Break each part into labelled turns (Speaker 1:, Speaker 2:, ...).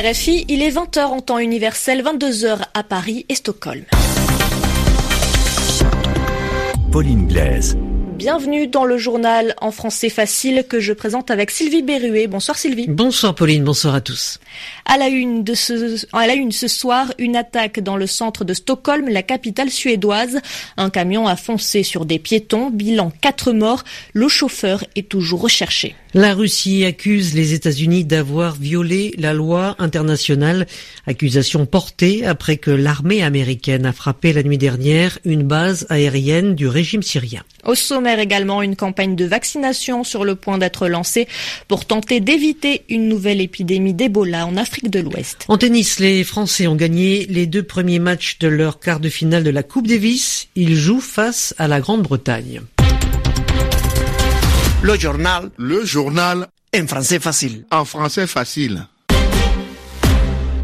Speaker 1: RFI, il est 20h en temps universel, 22h à Paris et Stockholm.
Speaker 2: Pauline Blaise.
Speaker 1: Bienvenue dans le journal en français facile que je présente avec Sylvie Berruet. Bonsoir Sylvie.
Speaker 3: Bonsoir Pauline, bonsoir à tous.
Speaker 1: À la une de ce, à la une ce soir, une attaque dans le centre de Stockholm, la capitale suédoise. Un camion a foncé sur des piétons, bilan quatre morts. Le chauffeur est toujours recherché.
Speaker 3: La Russie accuse les États-Unis d'avoir violé la loi internationale. Accusation portée après que l'armée américaine a frappé la nuit dernière une base aérienne du régime syrien.
Speaker 1: Au sommaire également, une campagne de vaccination sur le point d'être lancée pour tenter d'éviter une nouvelle épidémie d'Ebola en Afrique de l'Ouest.
Speaker 3: En tennis, les Français ont gagné les deux premiers matchs de leur quart de finale de la Coupe Davis. Ils jouent face à la Grande-Bretagne.
Speaker 4: Le journal.
Speaker 5: Le journal.
Speaker 4: En français facile.
Speaker 5: En français facile.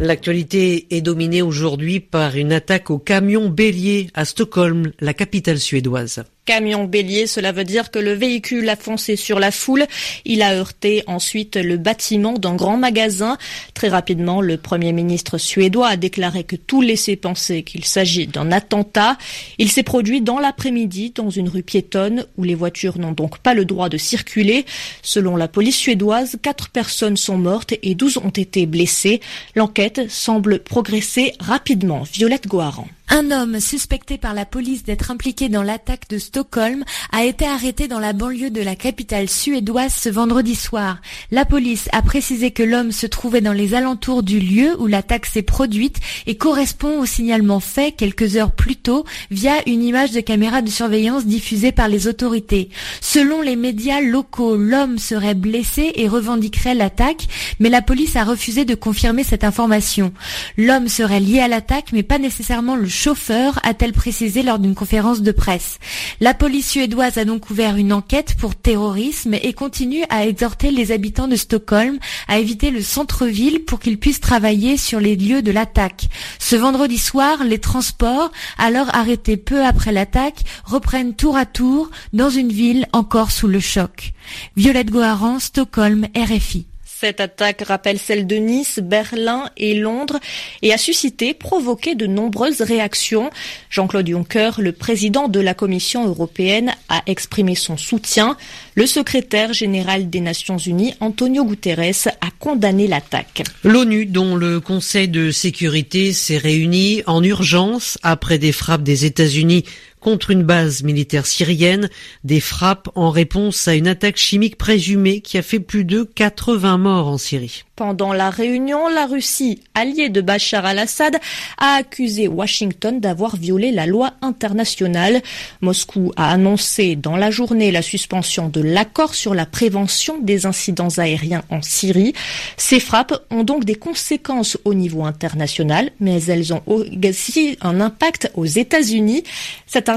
Speaker 3: L'actualité est dominée aujourd'hui par une attaque au camion bélier à Stockholm, la capitale suédoise.
Speaker 1: Camion bélier, cela veut dire que le véhicule a foncé sur la foule. Il a heurté ensuite le bâtiment d'un grand magasin. Très rapidement, le premier ministre suédois a déclaré que tout laissait penser qu'il s'agit d'un attentat. Il s'est produit dans l'après-midi dans une rue piétonne où les voitures n'ont donc pas le droit de circuler. Selon la police suédoise, quatre personnes sont mortes et douze ont été blessées. L'enquête semble progresser rapidement. Violette Goaran.
Speaker 6: Un homme suspecté par la police d'être impliqué dans l'attaque de Stockholm a été arrêté dans la banlieue de la capitale suédoise ce vendredi soir. La police a précisé que l'homme se trouvait dans les alentours du lieu où l'attaque s'est produite et correspond au signalement fait quelques heures plus tôt via une image de caméra de surveillance diffusée par les autorités. Selon les médias locaux, l'homme serait blessé et revendiquerait l'attaque, mais la police a refusé de confirmer cette information. L'homme serait lié à l'attaque, mais pas nécessairement le chauffeur, a-t-elle précisé lors d'une conférence de presse. La police suédoise a donc ouvert une enquête pour terrorisme et continue à exhorter les habitants de Stockholm à éviter le centre-ville pour qu'ils puissent travailler sur les lieux de l'attaque. Ce vendredi soir, les transports, alors arrêtés peu après l'attaque, reprennent tour à tour dans une ville encore sous le choc. Violette Goharan, Stockholm, RFI.
Speaker 1: Cette attaque rappelle celle de Nice, Berlin et Londres et a suscité, provoqué de nombreuses réactions. Jean-Claude Juncker, le président de la Commission européenne, a exprimé son soutien. Le secrétaire général des Nations Unies, Antonio Guterres, a condamné l'attaque.
Speaker 3: L'ONU, dont le Conseil de sécurité s'est réuni en urgence après des frappes des États-Unis contre une base militaire syrienne, des frappes en réponse à une attaque chimique présumée qui a fait plus de 80 morts en Syrie.
Speaker 1: Pendant la réunion, la Russie, alliée de Bachar al-Assad, a accusé Washington d'avoir violé la loi internationale. Moscou a annoncé dans la journée la suspension de l'accord sur la prévention des incidents aériens en Syrie. Ces frappes ont donc des conséquences au niveau international, mais elles ont aussi un impact aux États-Unis.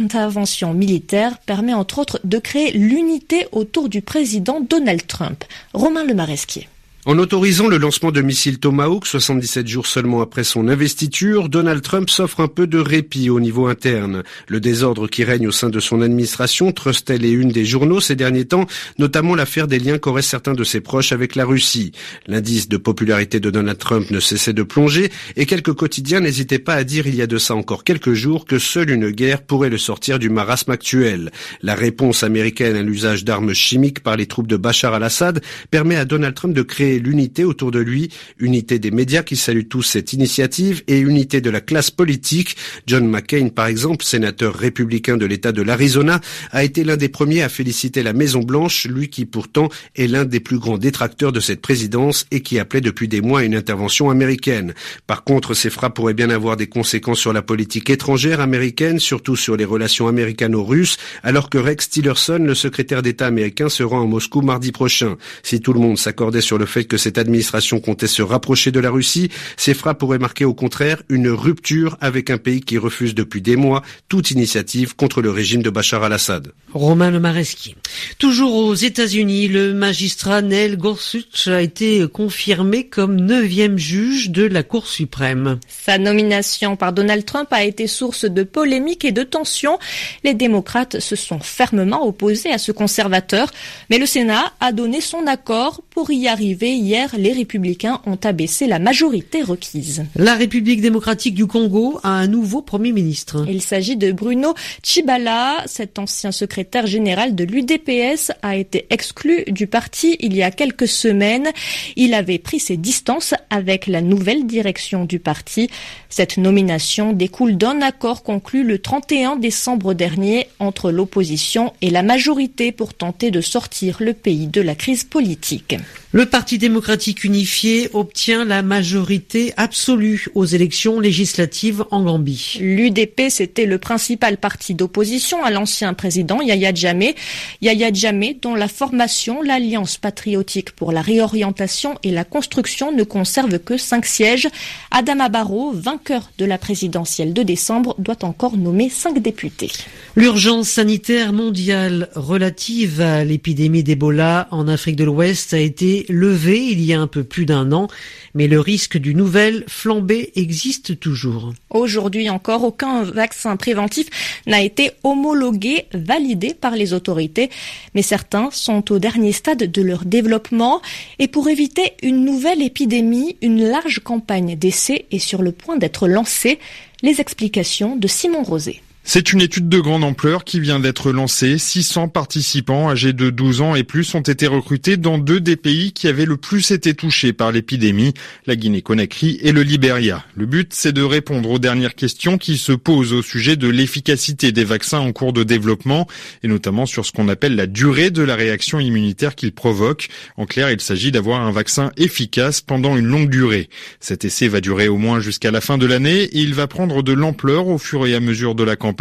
Speaker 1: Intervention militaire permet entre autres de créer l'unité autour du président Donald Trump. Romain Lemaresquier.
Speaker 7: En autorisant le lancement de missiles Tomahawk 77 jours seulement après son investiture, Donald Trump s'offre un peu de répit au niveau interne. Le désordre qui règne au sein de son administration trustel et une des journaux ces derniers temps, notamment l'affaire des liens qu'auraient certains de ses proches avec la Russie. L'indice de popularité de Donald Trump ne cessait de plonger et quelques quotidiens n'hésitaient pas à dire il y a de ça encore quelques jours que seule une guerre pourrait le sortir du marasme actuel. La réponse américaine à l'usage d'armes chimiques par les troupes de Bachar al-Assad permet à Donald Trump de créer l'unité autour de lui, unité des médias qui saluent tous cette initiative et unité de la classe politique. John McCain, par exemple, sénateur républicain de l'État de l'Arizona, a été l'un des premiers à féliciter la Maison Blanche, lui qui pourtant est l'un des plus grands détracteurs de cette présidence et qui appelait depuis des mois une intervention américaine. Par contre, ces frappes pourraient bien avoir des conséquences sur la politique étrangère américaine, surtout sur les relations américano-russes, alors que Rex Tillerson, le secrétaire d'État américain, se rend à Moscou mardi prochain. Si tout le monde s'accordait sur le fait que cette administration comptait se rapprocher de la Russie, ces frappes pourraient marquer au contraire une rupture avec un pays qui refuse depuis des mois toute initiative contre le régime de Bachar al-Assad.
Speaker 3: Romain Le Maresquier. Toujours aux États-Unis, le magistrat Neil Gorsuch a été confirmé comme neuvième juge de la Cour suprême.
Speaker 1: Sa nomination par Donald Trump a été source de polémiques et de tensions. Les démocrates se sont fermement opposés à ce conservateur, mais le Sénat a donné son accord Pour y arriver, hier, les républicains ont abaissé la majorité requise.
Speaker 3: La République démocratique du Congo a un nouveau Premier ministre.
Speaker 1: Il s'agit de Bruno Chibala. Cet ancien secrétaire général de l'UDPS a été exclu du parti il y a quelques semaines. Il avait pris ses distances avec la nouvelle direction du parti. Cette nomination découle d'un accord conclu le 31 décembre dernier entre l'opposition et la majorité pour tenter de sortir le pays de la crise politique.
Speaker 3: Le Parti démocratique unifié obtient la majorité absolue aux élections législatives en Gambie.
Speaker 1: L'UDP, c'était le principal parti d'opposition à l'ancien président Yaya Djamé. Yaya Djamé, dont la formation, l'Alliance patriotique pour la réorientation et la construction ne conserve que cinq sièges. Adama Barrow, vainqueur de la présidentielle de décembre, doit encore nommer cinq députés.
Speaker 3: L'urgence sanitaire mondiale relative à l'épidémie d'Ebola en Afrique de l'Ouest a été levée il y a un peu plus d'un an, mais le risque d'une nouvelle flambée existe toujours.
Speaker 1: Aujourd'hui encore, aucun vaccin préventif n'a été homologué, validé par les autorités, mais certains sont au dernier stade de leur développement et pour éviter une nouvelle épidémie, une large campagne d'essais est sur le point d'être lancée. Les explications de Simon Rosé.
Speaker 8: C'est une étude de grande ampleur qui vient d'être lancée. 600 participants âgés de 12 ans et plus ont été recrutés dans deux des pays qui avaient le plus été touchés par l'épidémie, la Guinée-Conakry et le Libéria. Le but, c'est de répondre aux dernières questions qui se posent au sujet de l'efficacité des vaccins en cours de développement et notamment sur ce qu'on appelle la durée de la réaction immunitaire qu'ils provoquent. En clair, il s'agit d'avoir un vaccin efficace pendant une longue durée. Cet essai va durer au moins jusqu'à la fin de l'année et il va prendre de l'ampleur au fur et à mesure de la campagne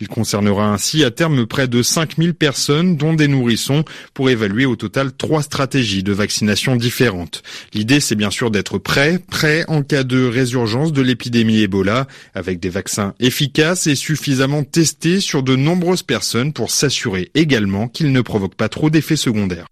Speaker 8: il concernera ainsi à terme près de 5000 personnes, dont des nourrissons, pour évaluer au total trois stratégies de vaccination différentes. L'idée, c'est bien sûr d'être prêt, prêt en cas de résurgence de l'épidémie Ebola, avec des vaccins efficaces et suffisamment testés sur de nombreuses personnes pour s'assurer également qu'ils ne provoquent pas trop d'effets secondaires.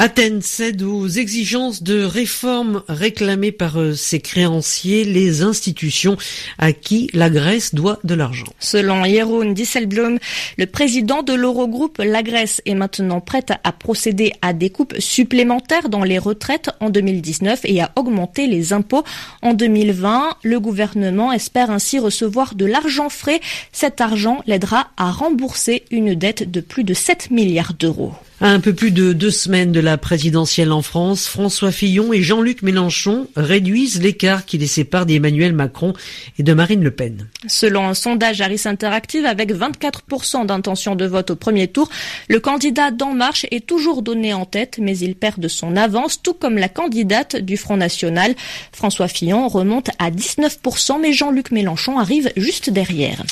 Speaker 3: Athènes cède aux exigences de réforme réclamées par euh, ses créanciers, les institutions à qui la Grèce doit de l'argent.
Speaker 1: Selon Jeroen Disselblom, le président de l'Eurogroupe, la Grèce est maintenant prête à procéder à des coupes supplémentaires dans les retraites en 2019 et à augmenter les impôts en 2020. Le gouvernement espère ainsi recevoir de l'argent frais. Cet argent l'aidera à rembourser une dette de plus de 7 milliards d'euros.
Speaker 3: À un peu plus de deux semaines de la présidentielle en France, François Fillon et Jean-Luc Mélenchon réduisent l'écart qui les sépare d'Emmanuel Macron et de Marine Le Pen.
Speaker 1: Selon un sondage Harris Interactive, avec 24% d'intention de vote au premier tour, le candidat d'En Marche est toujours donné en tête, mais il perd de son avance, tout comme la candidate du Front National. François Fillon remonte à 19%, mais Jean-Luc Mélenchon arrive juste derrière.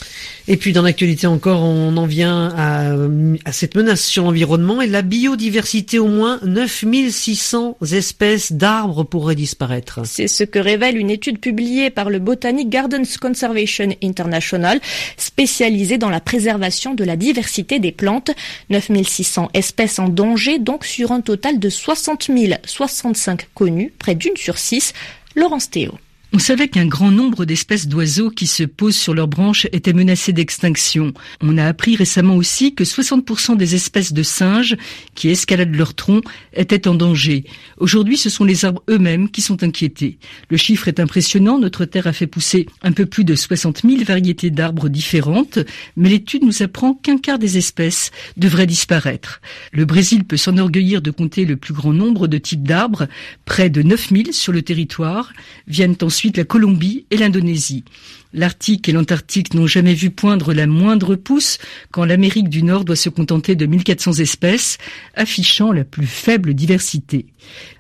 Speaker 3: Et puis dans l'actualité encore, on en vient à, à cette menace sur l'environnement et la biodiversité, au moins 9600 espèces d'arbres pourraient disparaître.
Speaker 1: C'est ce que révèle une étude publiée par le Botanic Gardens Conservation International, spécialisée dans la préservation de la diversité des plantes. 9600 espèces en danger, donc sur un total de 60 065 connues, près d'une sur six. Laurence Théo.
Speaker 9: On savait qu'un grand nombre d'espèces d'oiseaux qui se posent sur leurs branches étaient menacées d'extinction. On a appris récemment aussi que 60% des espèces de singes qui escaladent leur tronc étaient en danger. Aujourd'hui, ce sont les arbres eux-mêmes qui sont inquiétés. Le chiffre est impressionnant. Notre Terre a fait pousser un peu plus de 60 000 variétés d'arbres différentes, mais l'étude nous apprend qu'un quart des espèces devraient disparaître. Le Brésil peut s'enorgueillir de compter le plus grand nombre de types d'arbres, près de 9 000 sur le territoire, viennent ensuite la Colombie et l'Indonésie. L'Arctique et l'Antarctique n'ont jamais vu poindre la moindre pousse quand l'Amérique du Nord doit se contenter de 1400 espèces, affichant la plus faible diversité.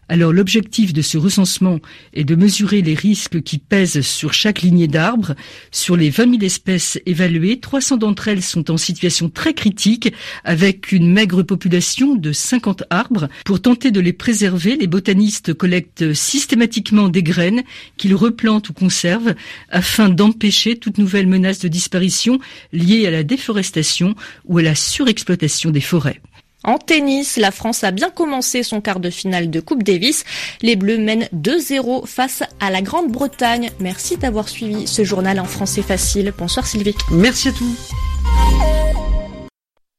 Speaker 9: Alors l'objectif de ce recensement est de mesurer les risques qui pèsent sur chaque lignée d'arbres. Sur les 20 000 espèces évaluées, 300 d'entre elles sont en situation très critique avec une maigre population de 50 arbres. Pour tenter de les préserver, les botanistes collectent systématiquement des graines qu'ils replantent ou conservent afin d'empêcher toute nouvelle menace de disparition liée à la déforestation ou à la surexploitation des forêts.
Speaker 1: En tennis, la France a bien commencé son quart de finale de Coupe Davis. Les Bleus mènent 2-0 face à la Grande-Bretagne. Merci d'avoir suivi ce journal en français facile. Bonsoir Sylvie.
Speaker 3: Merci à tous.